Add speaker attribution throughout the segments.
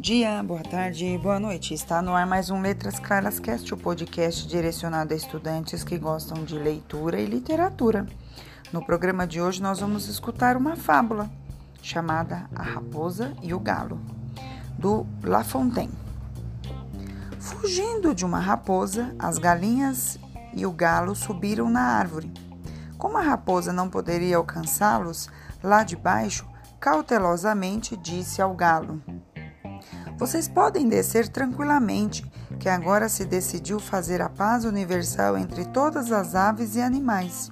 Speaker 1: dia, boa tarde, boa noite. Está no ar mais um Letras Claras Cast, o podcast direcionado a estudantes que gostam de leitura e literatura. No programa de hoje nós vamos escutar uma fábula chamada A Raposa e o Galo, do La Fontaine. Fugindo de uma raposa, as galinhas e o galo subiram na árvore. Como a raposa não poderia alcançá-los, lá de baixo, cautelosamente disse ao galo: vocês podem descer tranquilamente, que agora se decidiu fazer a paz universal entre todas as aves e animais.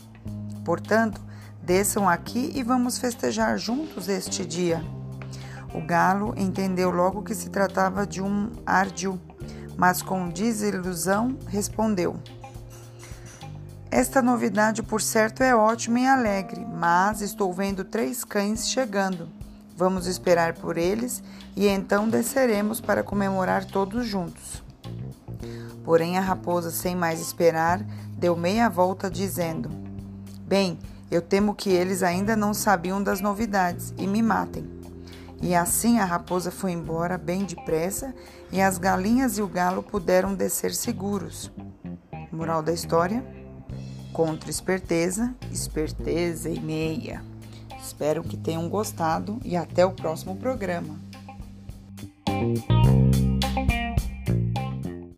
Speaker 1: Portanto, desçam aqui e vamos festejar juntos este dia. O galo entendeu logo que se tratava de um ardil, mas com desilusão respondeu: Esta novidade, por certo, é ótima e alegre, mas estou vendo três cães chegando. Vamos esperar por eles e então desceremos para comemorar todos juntos. Porém, a raposa, sem mais esperar, deu meia volta, dizendo: Bem, eu temo que eles ainda não sabiam das novidades e me matem. E assim a raposa foi embora bem depressa e as galinhas e o galo puderam descer seguros. Moral da história: contra esperteza, esperteza e meia. Espero que tenham gostado e até o próximo programa.